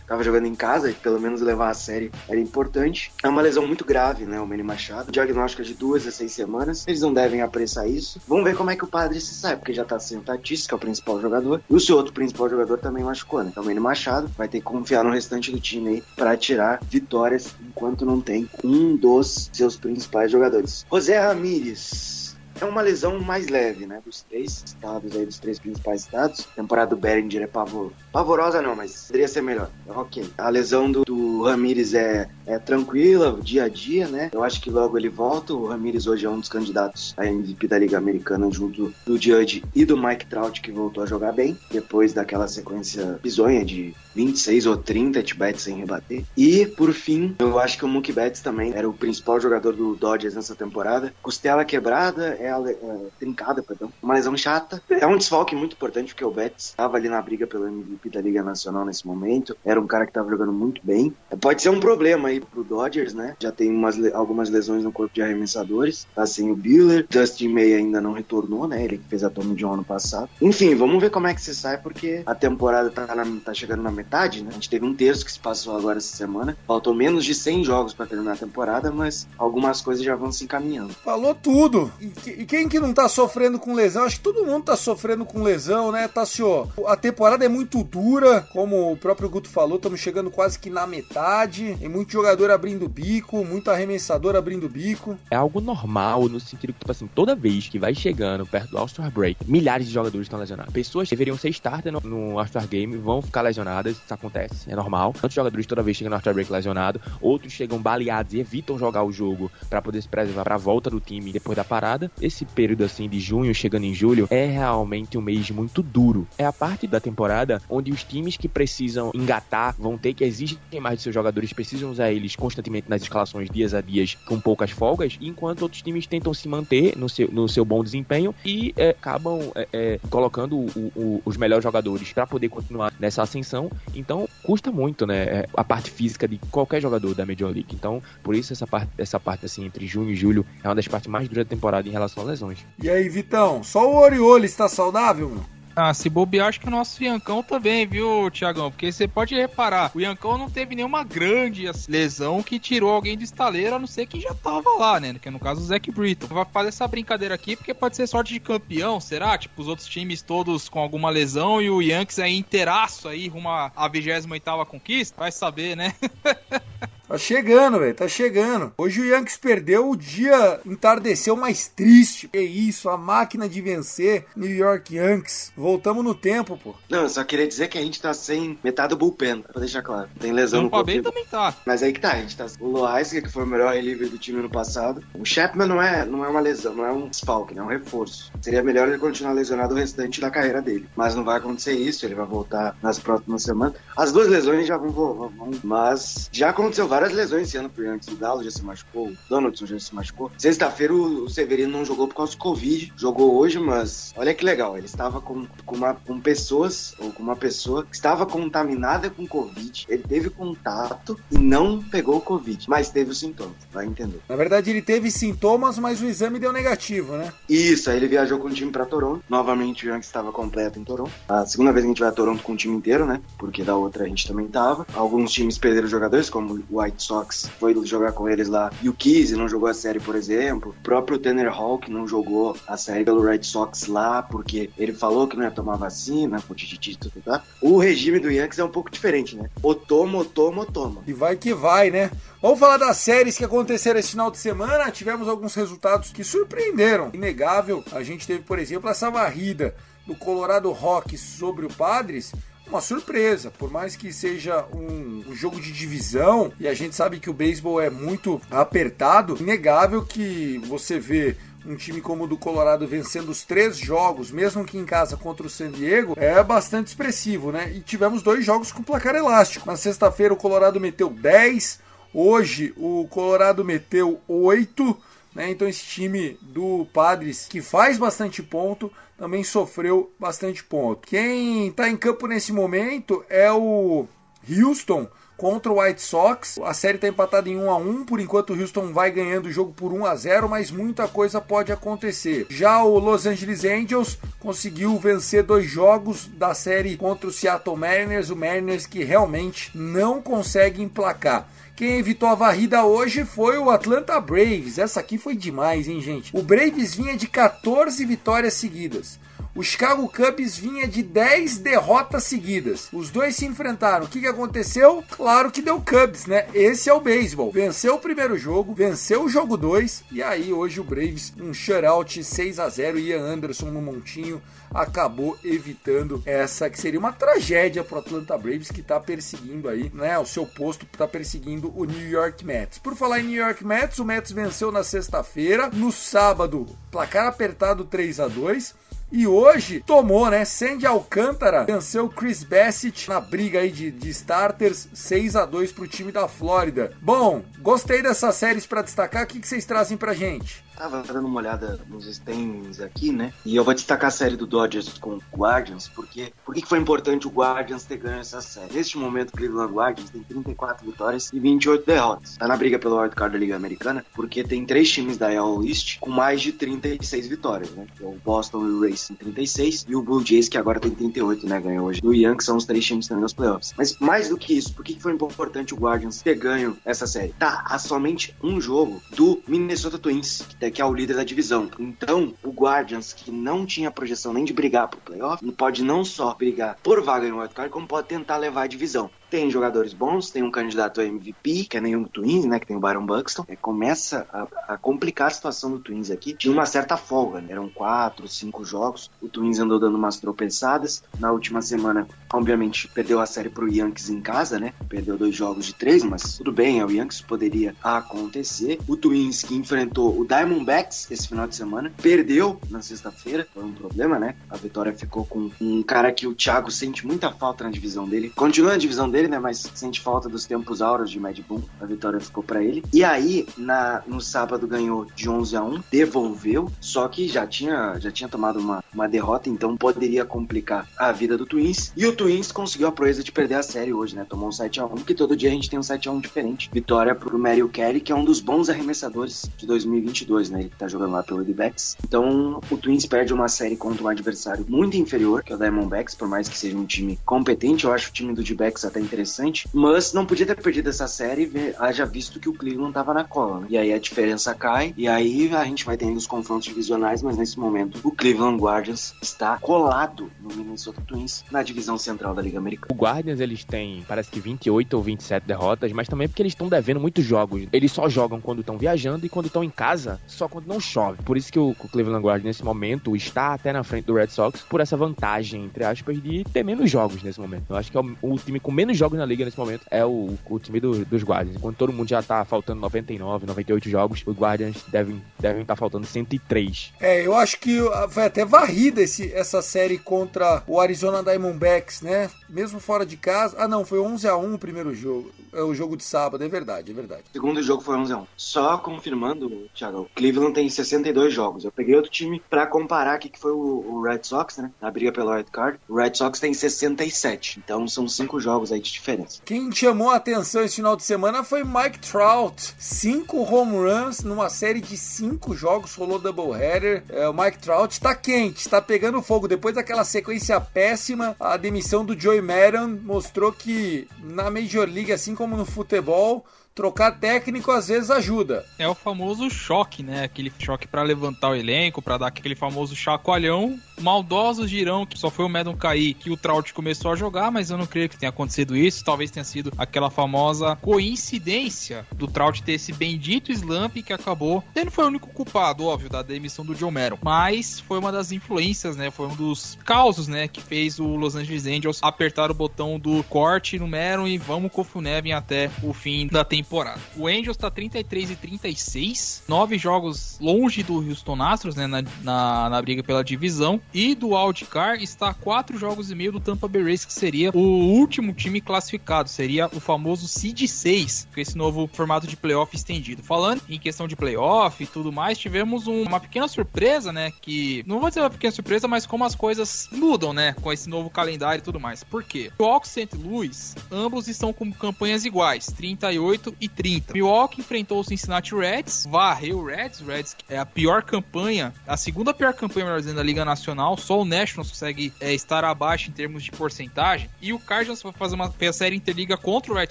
tava jogando em casa, pelo menos levar a série era importante. É uma lesão muito grave, né, o Manny Machado. Diagnóstico de duas a seis semanas. Eles não devem apressar isso. Vamos ver como é que o Padre se sai, porque já tá sem o Tatis, que é o principal jogador. E o seu outro principal jogador também machucou, né? Então o Manny Machado vai ter que confiar no restante do time aí para tirar vitórias enquanto não tem um dos seus principais jogadores. José Ramírez é uma lesão mais leve, né? Dos três estados aí, dos três principais estados. A temporada do Beringer é pavor... pavorosa, não, mas poderia ser melhor. Ok. A lesão do, do Ramires é, é tranquila, dia a dia, né? Eu acho que logo ele volta. O Ramires hoje é um dos candidatos a MVP da Liga Americana, junto do Judge e do Mike Trout, que voltou a jogar bem, depois daquela sequência bizonha de 26 ou 30 at-bats sem rebater. E, por fim, eu acho que o Mookie Betts também era o principal jogador do Dodgers nessa temporada. Costela quebrada, é, é trincada, perdão. Uma lesão chata. É um desfalque muito importante, porque o Betts estava ali na briga pelo MVP da Liga Nacional nesse momento. Era um cara que estava jogando muito bem. Pode ser um problema aí pro Dodgers, né? Já tem umas, algumas lesões no corpo de arremessadores. Tá sem o Biller. Dustin May ainda não retornou, né? Ele que fez a Tommy John ano passado. Enfim, vamos ver como é que se sai, porque a temporada tá, na, tá chegando na metade metade, né? A gente teve um terço que se passou agora essa semana. Faltou menos de 100 jogos para terminar a temporada, mas algumas coisas já vão se encaminhando. Falou tudo. E, e, quem que não tá sofrendo com lesão? Acho que todo mundo tá sofrendo com lesão, né, Tassio? A temporada é muito dura, como o próprio Guto falou, estamos chegando quase que na metade. Tem muito jogador abrindo bico, muito arremessador abrindo bico. É algo normal no sentido que, tipo assim, toda vez que vai chegando perto do All-Star Break, milhares de jogadores estão lesionados. Pessoas deveriam ser starter no, no All-Star Game, vão ficar lesionadas isso acontece, é normal. Tantos jogadores toda vez chegam no after break lesionado, outros chegam baleados e evitam jogar o jogo para poder se preservar para a volta do time depois da parada. Esse período assim de junho chegando em julho é realmente um mês muito duro. É a parte da temporada onde os times que precisam engatar vão ter que exigir mais de seus jogadores, precisam usar eles constantemente nas escalações dias a dias com poucas folgas, enquanto outros times tentam se manter no seu, no seu bom desempenho e é, acabam é, é, colocando o, o, os melhores jogadores para poder continuar nessa ascensão então, custa muito, né? É, a parte física de qualquer jogador da Major League. Então, por isso essa parte, essa parte assim, entre junho e julho, é uma das partes mais duras da temporada em relação a lesões. E aí, Vitão, só o Oriole está saudável, meu? Ah, se bobear, acho que o nosso Iancão também, viu, Tiagão? Porque você pode reparar, o Iancão não teve nenhuma grande lesão que tirou alguém do estaleiro, a não ser que já tava lá, né? Que é no caso o Zac Britton. Vai fazer essa brincadeira aqui porque pode ser sorte de campeão, será? Tipo, os outros times todos com alguma lesão e o Yankees aí inteiraço aí, rumo à 28ª conquista? Vai saber, né? Tá chegando, velho, tá chegando. Hoje o Yankees perdeu, o dia entardeceu mais triste. É isso, a máquina de vencer, New York Yankees. Voltamos no tempo, pô. Não, eu só queria dizer que a gente tá sem metade do bullpen, pra deixar claro. Tem lesão no Bay também tá. Mas aí que tá, a gente tá. O Loaiska, que foi o melhor reliever do time no passado. O Chapman não é, não é uma lesão, não é um desfalque, não é um reforço. Seria melhor ele continuar lesionado o restante da carreira dele. Mas não vai acontecer isso, ele vai voltar nas próximas semanas. As duas lesões já vão, vão, vão mas já aconteceu várias lesões esse ano pro Yankees. O Galo já se machucou, o Donaldson já se machucou. Sexta-feira o Severino não jogou por causa do Covid. Jogou hoje, mas olha que legal. Ele estava com, com, uma, com pessoas, ou com uma pessoa que estava contaminada com Covid. Ele teve contato e não pegou o Covid, mas teve os sintomas. Vai entender. Na verdade, ele teve sintomas, mas o exame deu negativo, né? Isso, aí ele viajou com o time pra Toronto. Novamente o Yankees estava completo em Toronto. A segunda vez que a gente vai a Toronto com o time inteiro, né? Porque da outra a gente também tava. Alguns times perderam jogadores, como o White Sox foi jogar com eles lá. E o Kise não jogou a série, por exemplo. O próprio Tanner Hawk não jogou a série pelo Red Sox lá, porque ele falou que não ia tomar vacina, com tititi, tudo, tá? O regime do Yankees é um pouco diferente, né? Ou toma, toma, toma. E vai que vai, né? Vamos falar das séries que aconteceram esse final de semana. Tivemos alguns resultados que surpreenderam. Inegável, a gente teve, por exemplo, essa varrida do Colorado Rocks sobre o Padres. Uma surpresa, por mais que seja um, um jogo de divisão e a gente sabe que o beisebol é muito apertado, inegável que você vê um time como o do Colorado vencendo os três jogos, mesmo que em casa contra o San Diego, é bastante expressivo, né? E tivemos dois jogos com placar elástico. Na sexta-feira o Colorado meteu 10, hoje o Colorado meteu 8. Né? Então esse time do Padres, que faz bastante ponto, também sofreu bastante ponto. Quem está em campo nesse momento é o Houston contra o White Sox. A série está empatada em 1 a 1, por enquanto o Houston vai ganhando o jogo por 1 a 0, mas muita coisa pode acontecer. Já o Los Angeles Angels conseguiu vencer dois jogos da série contra o Seattle Mariners, o Mariners que realmente não consegue emplacar. Quem evitou a varrida hoje foi o Atlanta Braves. Essa aqui foi demais, hein, gente? O Braves vinha de 14 vitórias seguidas. O Chicago Cubs vinha de 10 derrotas seguidas. Os dois se enfrentaram. O que, que aconteceu? Claro que deu Cubs, né? Esse é o beisebol. Venceu o primeiro jogo, venceu o jogo 2 e aí hoje o Braves um shutout 6 a 0 Ian Anderson no montinho acabou evitando essa que seria uma tragédia para o Atlanta Braves que está perseguindo aí, né? O seu posto está perseguindo o New York Mets. Por falar em New York Mets, o Mets venceu na sexta-feira, no sábado, placar apertado 3 a 2 e hoje tomou, né? Sandy Alcântara venceu Chris Bassett na briga aí de, de starters 6 a 2 pro time da Flórida. Bom, gostei dessas séries para destacar. O que, que vocês trazem pra gente? Tava dando uma olhada nos standings aqui, né? E eu vou destacar a série do Dodgers com o Guardians, porque por que foi importante o Guardians ter ganho essa série? Neste momento, o Cleveland Guardians tem 34 vitórias e 28 derrotas. Tá na briga pelo wildcard da Liga Americana, porque tem três times da AL East com mais de 36 vitórias, né? O Boston e o Rays tem 36 e o Blue Jays, que agora tem 38, né? Ganhou hoje. Do Yankees são os três times também nos playoffs. Mas mais do que isso, por que foi importante o Guardians ter ganho essa série? Tá a somente um jogo do Minnesota Twins, que que é o líder da divisão. Então, o Guardians, que não tinha projeção nem de brigar pro playoff, pode não só brigar por vaga no wildcard, como pode tentar levar a divisão. Tem jogadores bons, tem um candidato a MVP, que é nenhum Twins, né? Que tem o Byron Buxton. É, começa a, a, complicar a situação do Twins aqui. Tinha uma certa folga, né? Eram quatro, cinco jogos. O Twins andou dando umas tropeçadas. Na última semana, obviamente, perdeu a série pro Yankees em casa, né? Perdeu dois jogos de três, mas tudo bem, é o Yankees, poderia acontecer. O Twins que enfrentou o Diamondbacks esse final de semana, perdeu na sexta-feira, foi um problema, né? A vitória ficou com um cara que o Thiago sente muita falta na divisão dele. Continua na divisão dele dele, né? Mas sente falta dos tempos áureos de Mad Boom. A vitória ficou pra ele. E aí, na, no sábado ganhou de 11 a 1 devolveu, só que já tinha, já tinha tomado uma, uma derrota, então poderia complicar a vida do Twins. E o Twins conseguiu a proeza de perder a série hoje, né? Tomou um 7 a 1 porque todo dia a gente tem um 7 a 1 diferente. Vitória pro Mario Kelly, que é um dos bons arremessadores de 2022, né? Ele tá jogando lá pelo D-Backs. Então, o Twins perde uma série contra um adversário muito inferior, que é o Diamondbacks, por mais que seja um time competente, eu acho o time do D-Backs até interessante, mas não podia ter perdido essa série, haja visto que o Cleveland tava na cola? E aí a diferença cai, e aí a gente vai tendo os confrontos divisionais, mas nesse momento o Cleveland Guardians está colado no Minnesota Twins na divisão central da Liga Americana. O Guardians, eles têm, parece que 28 ou 27 derrotas, mas também porque eles estão devendo muitos jogos. Eles só jogam quando estão viajando e quando estão em casa, só quando não chove. Por isso que o, Cleveland Guardians, nesse momento, está até na frente do Red Sox por essa vantagem, entre aspas, de ter menos jogos nesse momento. Eu acho que é o time com menos jogos na liga nesse momento é o, o time do, dos Guardians. Enquanto todo mundo já tá faltando 99, 98 jogos, os Guardians devem devem estar tá faltando 103. É, eu acho que foi até varrida esse, essa série contra o Arizona Diamondbacks, né? Mesmo fora de casa. Ah, não, foi 11 a 1 o primeiro jogo. É o jogo de sábado, é verdade, é verdade. O segundo jogo foi 11 a 1. Só confirmando, Thiago, o Cleveland tem 62 jogos. Eu peguei outro time para comparar aqui que foi o, o, Red Sox, né? Na briga pelo White Card. O Red Sox tem 67. Então são cinco jogos aí de diferença. Quem chamou a atenção esse final de semana foi Mike Trout. Cinco home runs numa série de cinco jogos, rolou doubleheader. É, o Mike Trout está quente, está pegando fogo. Depois daquela sequência péssima, a demissão do Joey Maddon mostrou que na Major League, assim como no futebol, trocar técnico às vezes ajuda. É o famoso choque, né? Aquele choque para levantar o elenco, para dar aquele famoso chacoalhão. Maldosos dirão que só foi o Madden cair que o Trout começou a jogar, mas eu não creio que tenha acontecido isso. Talvez tenha sido aquela famosa coincidência do Trout ter esse bendito slump que acabou. Ele não foi o único culpado, óbvio, da demissão do John Maron, mas foi uma das influências, né? Foi um dos causos, né, que fez o Los Angeles Angels apertar o botão do corte no Maron e vamos com o Funevin até o fim da temporada temporada. O Angels tá 33 e 36, nove jogos longe do Houston Astros, né, na, na, na briga pela divisão, e do Wildcard está quatro jogos e meio do Tampa Bay Rays, que seria o último time classificado, seria o famoso Seed 6, com esse novo formato de playoff estendido. Falando em questão de playoff e tudo mais, tivemos um, uma pequena surpresa, né, que não vou dizer uma pequena surpresa, mas como as coisas mudam, né, com esse novo calendário e tudo mais. Por quê? O Hawks e St. Louis, ambos estão com campanhas iguais, 38 e 30. Milwaukee enfrentou o Cincinnati Reds, varreu o Reds. Reds é a pior campanha, a segunda pior campanha, melhor dizendo, da Liga Nacional. Só o Nationals consegue é, estar abaixo em termos de porcentagem. E o Cardinals vai fazer uma série interliga contra o Red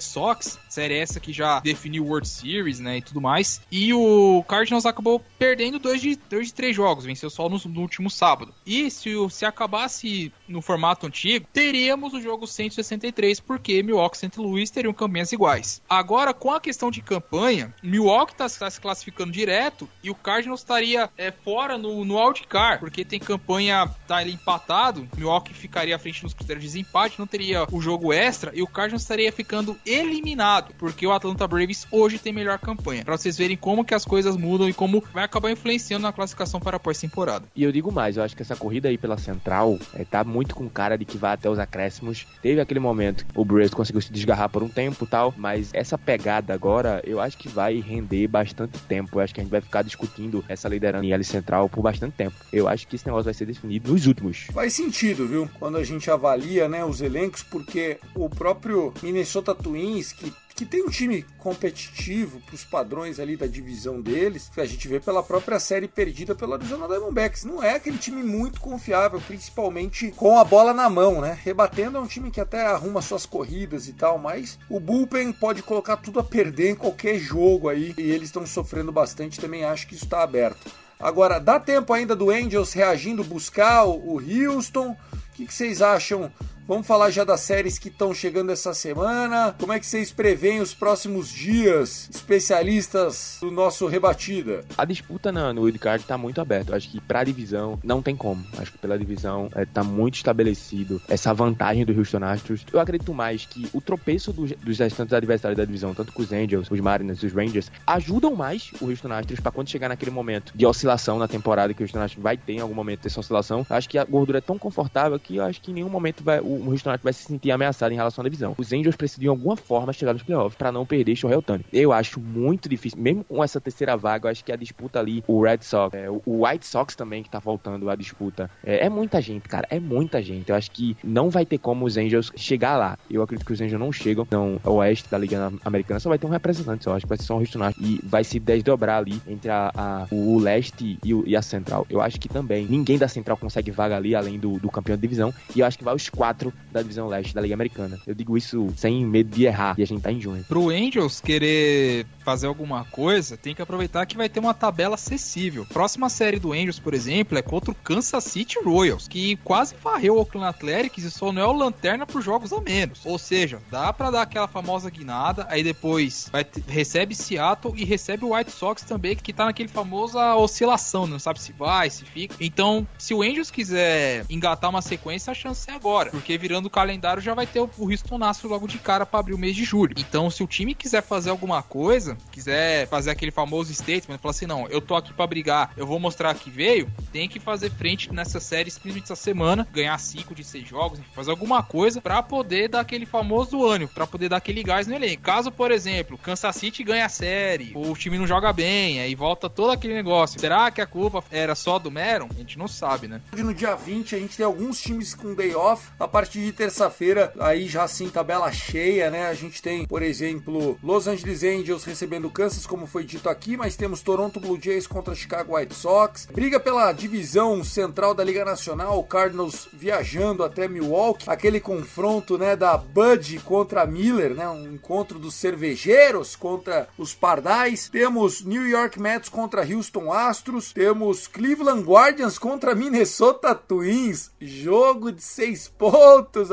Sox, série essa que já definiu World Series, né, e tudo mais. E o Cardinals acabou perdendo dois de, dois de três jogos, venceu só no, no último sábado. E se, se acabasse no formato antigo, teríamos o jogo 163, porque Milwaukee e St. Louis teriam campanhas iguais. Agora, com a questão de campanha, Milwaukee está tá se classificando direto e o Cardinals estaria é, fora no, no wildcard, porque tem campanha, tá empatado, Milwaukee ficaria à frente nos critérios de desempate, não teria o jogo extra e o Cardinals estaria ficando eliminado, porque o Atlanta Braves hoje tem melhor campanha. Para vocês verem como que as coisas mudam e como vai acabar influenciando na classificação para a pós-temporada. E eu digo mais, eu acho que essa corrida aí pela central é, tá muito com cara de que vai até os acréscimos. Teve aquele momento, o Braves conseguiu se desgarrar por um tempo tal, mas essa pegada agora, eu acho que vai render bastante tempo. Eu acho que a gente vai ficar discutindo essa liderança em L Central por bastante tempo. Eu acho que esse negócio vai ser definido nos últimos. Faz sentido, viu? Quando a gente avalia né, os elencos, porque o próprio Minnesota Twins, que que tem um time competitivo para os padrões ali da divisão deles, que a gente vê pela própria série perdida pela Arizona Diamondbacks. Não é aquele time muito confiável, principalmente com a bola na mão, né? Rebatendo é um time que até arruma suas corridas e tal, mas o bullpen pode colocar tudo a perder em qualquer jogo aí e eles estão sofrendo bastante. Também acho que isso está aberto. Agora, dá tempo ainda do Angels reagindo, buscar o Houston? O que, que vocês acham Vamos falar já das séries que estão chegando essa semana. Como é que vocês preveem os próximos dias, especialistas do nosso rebatida? A disputa na, no wildcard está muito aberta. Acho que para a divisão não tem como. Acho que pela divisão está é, muito estabelecido essa vantagem do Houston Astros. Eu acredito mais que o tropeço dos, dos restantes adversários da divisão, tanto com os Angels, os Mariners, os Rangers, ajudam mais o Houston Astros para quando chegar naquele momento de oscilação na temporada que o Houston Astros vai ter em algum momento essa oscilação. Acho que a gordura é tão confortável que eu acho que em nenhum momento vai, o o Houston vai se sentir ameaçado em relação à divisão. Os Angels precisam de alguma forma chegar nos playoffs para não perder Shohei Otani. Eu acho muito difícil, mesmo com essa terceira vaga, eu acho que a disputa ali, o Red Sox, é, o White Sox também que tá voltando à disputa, é, é, muita gente, cara, é muita gente. Eu acho que não vai ter como os Angels chegar lá. Eu acredito que os Angels não chegam, então, o oeste da Liga Americana só vai ter um representante só, acho que vai ser só um Houston e vai se desdobrar ali entre a, a o leste e, o, e, a central. Eu acho que também ninguém da central consegue vaga ali, além do, do campeão de divisão, e eu acho que vai os quatro da divisão leste da Liga Americana. Eu digo isso sem medo de errar, e a gente tá em junho. Pro Angels querer fazer alguma coisa, tem que aproveitar que vai ter uma tabela acessível. Próxima série do Angels, por exemplo, é contra o Kansas City Royals, que quase varreu o Oakland Athletics e só não é o lanterna pros jogos a menos. Ou seja, dá para dar aquela famosa guinada, aí depois vai recebe Seattle e recebe o White Sox também, que tá naquele famosa oscilação, não sabe se vai, se fica. Então, se o Angels quiser engatar uma sequência, a chance é agora, porque virando o calendário já vai ter o Houston Astros logo de cara para abrir o mês de julho. Então, se o time quiser fazer alguma coisa, quiser fazer aquele famoso statement, falar assim, não, eu tô aqui para brigar, eu vou mostrar que veio, tem que fazer frente nessa série, principalmente essa semana, ganhar 5 de 6 jogos, fazer alguma coisa para poder dar aquele famoso ânimo, para poder dar aquele gás no elenco. Caso, por exemplo, Kansas City ganha a série, o time não joga bem, aí volta todo aquele negócio. Será que a culpa era só do Meron? A gente não sabe, né? No dia 20 a gente tem alguns times com day off. A partir de terça-feira, aí já assim, tabela cheia, né? A gente tem, por exemplo, Los Angeles Angels recebendo Kansas, como foi dito aqui, mas temos Toronto Blue Jays contra Chicago White Sox. Briga pela divisão central da Liga Nacional, Cardinals viajando até Milwaukee. Aquele confronto, né, da Bud contra Miller, né? Um encontro dos cervejeiros contra os pardais. Temos New York Mets contra Houston Astros. Temos Cleveland Guardians contra Minnesota Twins. Jogo de seis pontos,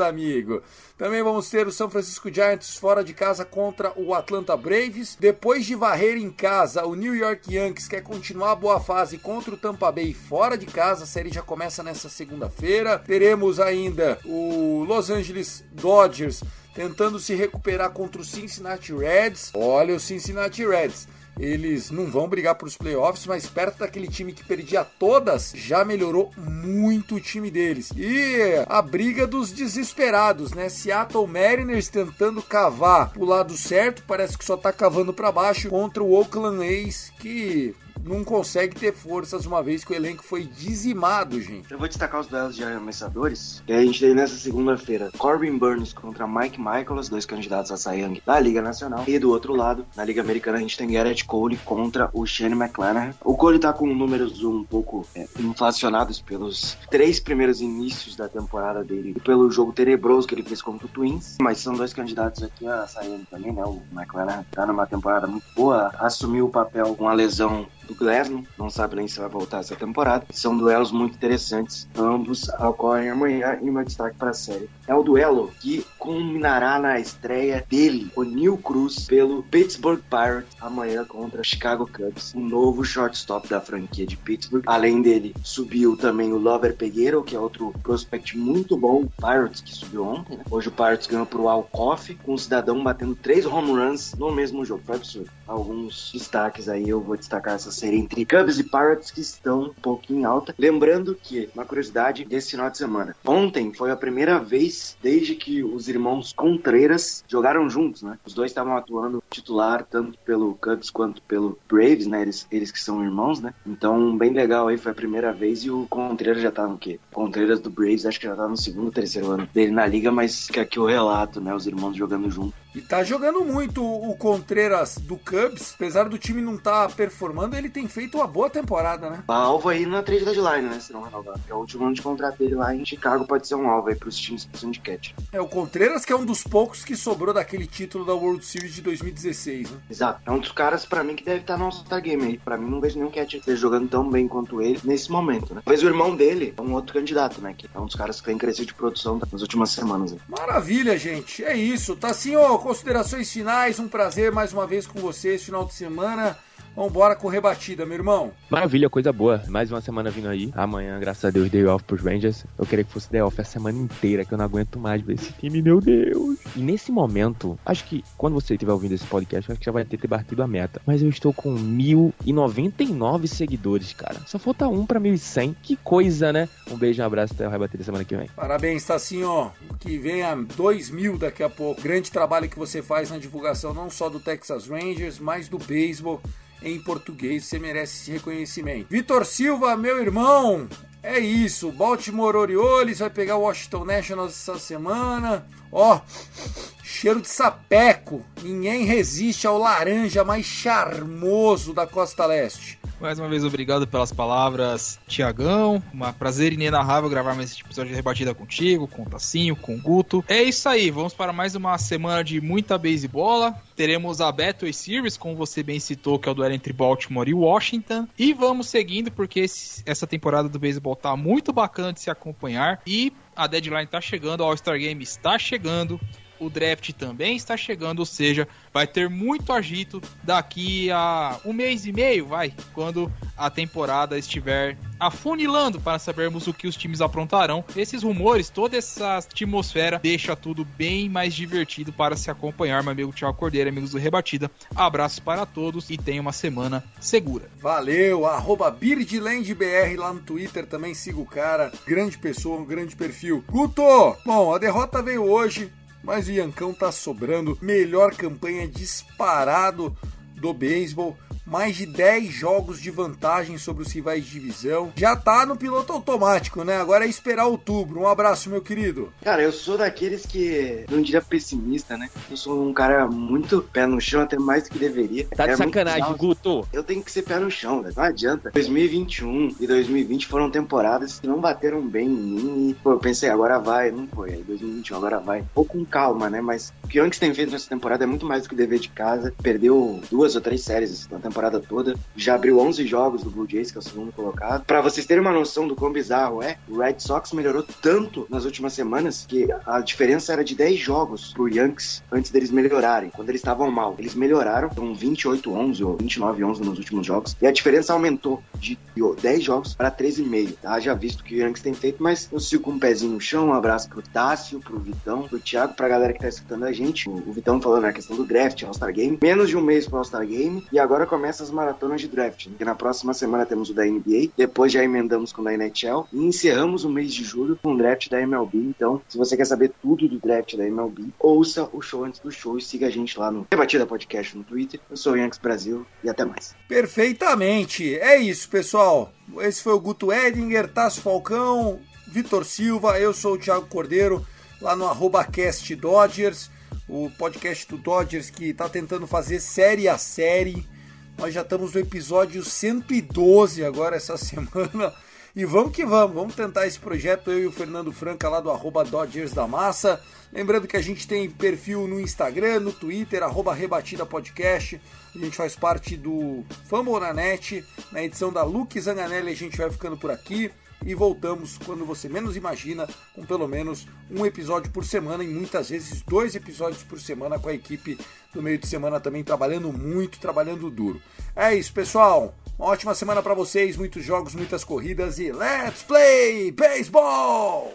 amigo. Também vamos ter o São Francisco Giants fora de casa contra o Atlanta Braves. Depois de varrer em casa, o New York Yankees quer continuar a boa fase contra o Tampa Bay fora de casa. A série já começa nessa segunda-feira. Teremos ainda o Los Angeles Dodgers tentando se recuperar contra o Cincinnati Reds. Olha o Cincinnati Reds. Eles não vão brigar para os playoffs, mas perto daquele time que perdia todas, já melhorou muito o time deles. E a briga dos desesperados, né? Seattle Mariners tentando cavar o lado certo, parece que só tá cavando para baixo contra o Oakland A's, que não consegue ter forças uma vez que o elenco foi dizimado, gente. Eu vou destacar os duelos de arremessadores. E a gente tem nessa segunda-feira Corbin Burns contra Mike Michaelis, dois candidatos a Young da Liga Nacional. E do outro lado, na Liga Americana, a gente tem Garrett Cole contra o Shane McClanahan. O Cole tá com números um pouco é, inflacionados pelos três primeiros inícios da temporada dele e pelo jogo tenebroso que ele fez contra o Twins. Mas são dois candidatos aqui a Young também, né? O McClanahan tá numa temporada muito boa, assumiu o papel com a lesão do Glasnow, não sabe nem se vai voltar essa temporada. São duelos muito interessantes, ambos ocorrem amanhã e meu destaque para a série é o duelo que culminará na estreia dele, o Neil Cruz, pelo Pittsburgh Pirates amanhã contra o Chicago Cubs, o novo shortstop da franquia de Pittsburgh. Além dele, subiu também o Lover Pegueiro, que é outro prospect muito bom, o Pirates que subiu ontem. Né? Hoje o Pirates ganhou pro Alcoff, com o cidadão batendo três home runs no mesmo jogo. Foi absurdo. Alguns destaques aí eu vou destacar essa série entre Cubs e Pirates que estão um pouquinho alta. Lembrando que, uma curiosidade desse final de semana, ontem foi a primeira vez desde que os irmãos Contreras jogaram juntos, né? Os dois estavam atuando titular tanto pelo Cubs quanto pelo Braves, né? Eles, eles que são irmãos, né? Então, bem legal aí, foi a primeira vez e o Contreras já tá no quê? Contreras do Braves, acho que já tá no segundo, terceiro ano dele na liga, mas que aqui o relato, né? Os irmãos jogando junto. E tá jogando muito o Contreras do Cubs, apesar do time não estar tá performando, ele tem feito uma boa temporada, né? A alvo aí na trade deadline, né? Se não renovar. É o último ano de contrato dele lá em Chicago, pode ser um alvo aí pros times precisam de catch. É, o Contreras que é um dos poucos que sobrou daquele título da World Series de 2016, né? Exato. É um dos caras, para mim, que deve estar no All-Star Game aí. Pra mim, não vejo nenhum catch jogando tão bem quanto ele nesse momento, né? Talvez o irmão dele é um outro candidato, né? Que é um dos caras que tem crescido de produção nas últimas semanas. Aí. Maravilha, gente. É isso. Tá assim, ó, considerações finais. Um prazer mais uma vez com vocês, final de semana. Vambora com rebatida, meu irmão. Maravilha, coisa boa. Mais uma semana vindo aí. Amanhã, graças a Deus, day off pros Rangers. Eu queria que fosse day off a semana inteira, que eu não aguento mais ver esse time, meu Deus. E nesse momento, acho que quando você estiver ouvindo esse podcast, acho que já vai ter, ter batido a meta. Mas eu estou com 1099 seguidores, cara. Só falta um pra 1100. Que coisa, né? Um beijo, um abraço, até o Rebatida semana que vem. Parabéns, Tacinho. Que venha 2 mil daqui a pouco. Grande trabalho que você faz na divulgação não só do Texas Rangers, mas do beisebol em português. Você merece esse reconhecimento. Vitor Silva, meu irmão, é isso. Baltimore Orioles vai pegar o Washington Nationals essa semana. Ó, cheiro de sapeco. Ninguém resiste ao laranja mais charmoso da Costa Leste. Mais uma vez, obrigado pelas palavras, Tiagão. Um prazer inenarrável gravar mais esse episódio de rebatida contigo, com o Tacinho, com o Guto. É isso aí, vamos para mais uma semana de muita beisebola. Teremos a Betway Series, como você bem citou, que é o duelo entre Baltimore e Washington. E vamos seguindo, porque esse, essa temporada do beisebol tá muito bacana de se acompanhar. E a deadline tá chegando, o All-Star Game está chegando o draft também está chegando, ou seja, vai ter muito agito daqui a um mês e meio, vai, quando a temporada estiver afunilando para sabermos o que os times aprontarão. Esses rumores, toda essa atmosfera deixa tudo bem mais divertido para se acompanhar, meu amigo Thiago Cordeiro, amigos do Rebatida. Abraços para todos e tenha uma semana segura. Valeu, arroba BirdlandBR lá no Twitter, também siga o cara, grande pessoa, um grande perfil. Guto, bom, a derrota veio hoje, mas o Iancão tá sobrando. Melhor campanha disparado do beisebol mais de 10 jogos de vantagem sobre os rivais de divisão. Já tá no piloto automático, né? Agora é esperar outubro. Um abraço, meu querido. Cara, eu sou daqueles que não diria pessimista, né? Eu sou um cara muito pé no chão, até mais do que deveria. Tá de É sacanagem. Guto. Eu tenho que ser pé no chão, velho. Não adianta. 2021 e 2020 foram temporadas que não bateram bem em mim. E, pô, eu pensei, agora vai. Não foi. Aí 2021, agora vai. Um pouco com calma, né? Mas o que o Yankees tem feito nessa temporada é muito mais do que o dever de casa. Perdeu duas ou três séries na temporada toda. Já abriu 11 jogos do Blue Jays, que é o segundo colocado. Pra vocês terem uma noção do quão bizarro é, o Red Sox melhorou tanto nas últimas semanas que a diferença era de 10 jogos pro Yankees antes deles melhorarem, quando eles estavam mal. Eles melhoraram, então 28-11 ou 29-11 nos últimos jogos, e a diferença aumentou de 10 jogos para 13,5, tá? Já visto que o Yankees tem feito, mas eu sigo com um pezinho no chão. Um abraço pro Tássio, pro Vitão, pro Thiago, pra galera que tá escutando a gente. O Vitão falando na questão do draft, All-Star Game. Menos de um mês pro All-Star Game, e agora começa as maratonas de draft, né? que na próxima semana temos o da NBA, depois já emendamos com o da NHL, e encerramos o mês de julho com o draft da MLB. Então, se você quer saber tudo do draft da MLB, ouça o show antes do show e siga a gente lá no Rebatida Podcast no Twitter. Eu sou o Yankees Brasil e até mais. Perfeitamente. É isso, pessoal. Esse foi o Guto Edinger, Tasso Falcão, Vitor Silva, eu sou o Thiago Cordeiro, lá no arroba Cast Dodgers, o podcast do Dodgers que está tentando fazer série a série. Nós já estamos no episódio 112 agora essa semana. E vamos que vamos, vamos tentar esse projeto, eu e o Fernando Franca lá do arroba Dodgers da Massa. Lembrando que a gente tem perfil no Instagram, no Twitter, arroba Rebatida Podcast. A gente faz parte do Fumble na Net. Na edição da Luke Zanganelli a gente vai ficando por aqui. E voltamos quando você menos imagina, com pelo menos um episódio por semana e muitas vezes dois episódios por semana com a equipe do meio de semana também trabalhando muito, trabalhando duro. É isso, pessoal. Uma ótima semana para vocês, muitos jogos, muitas corridas e let's play baseball!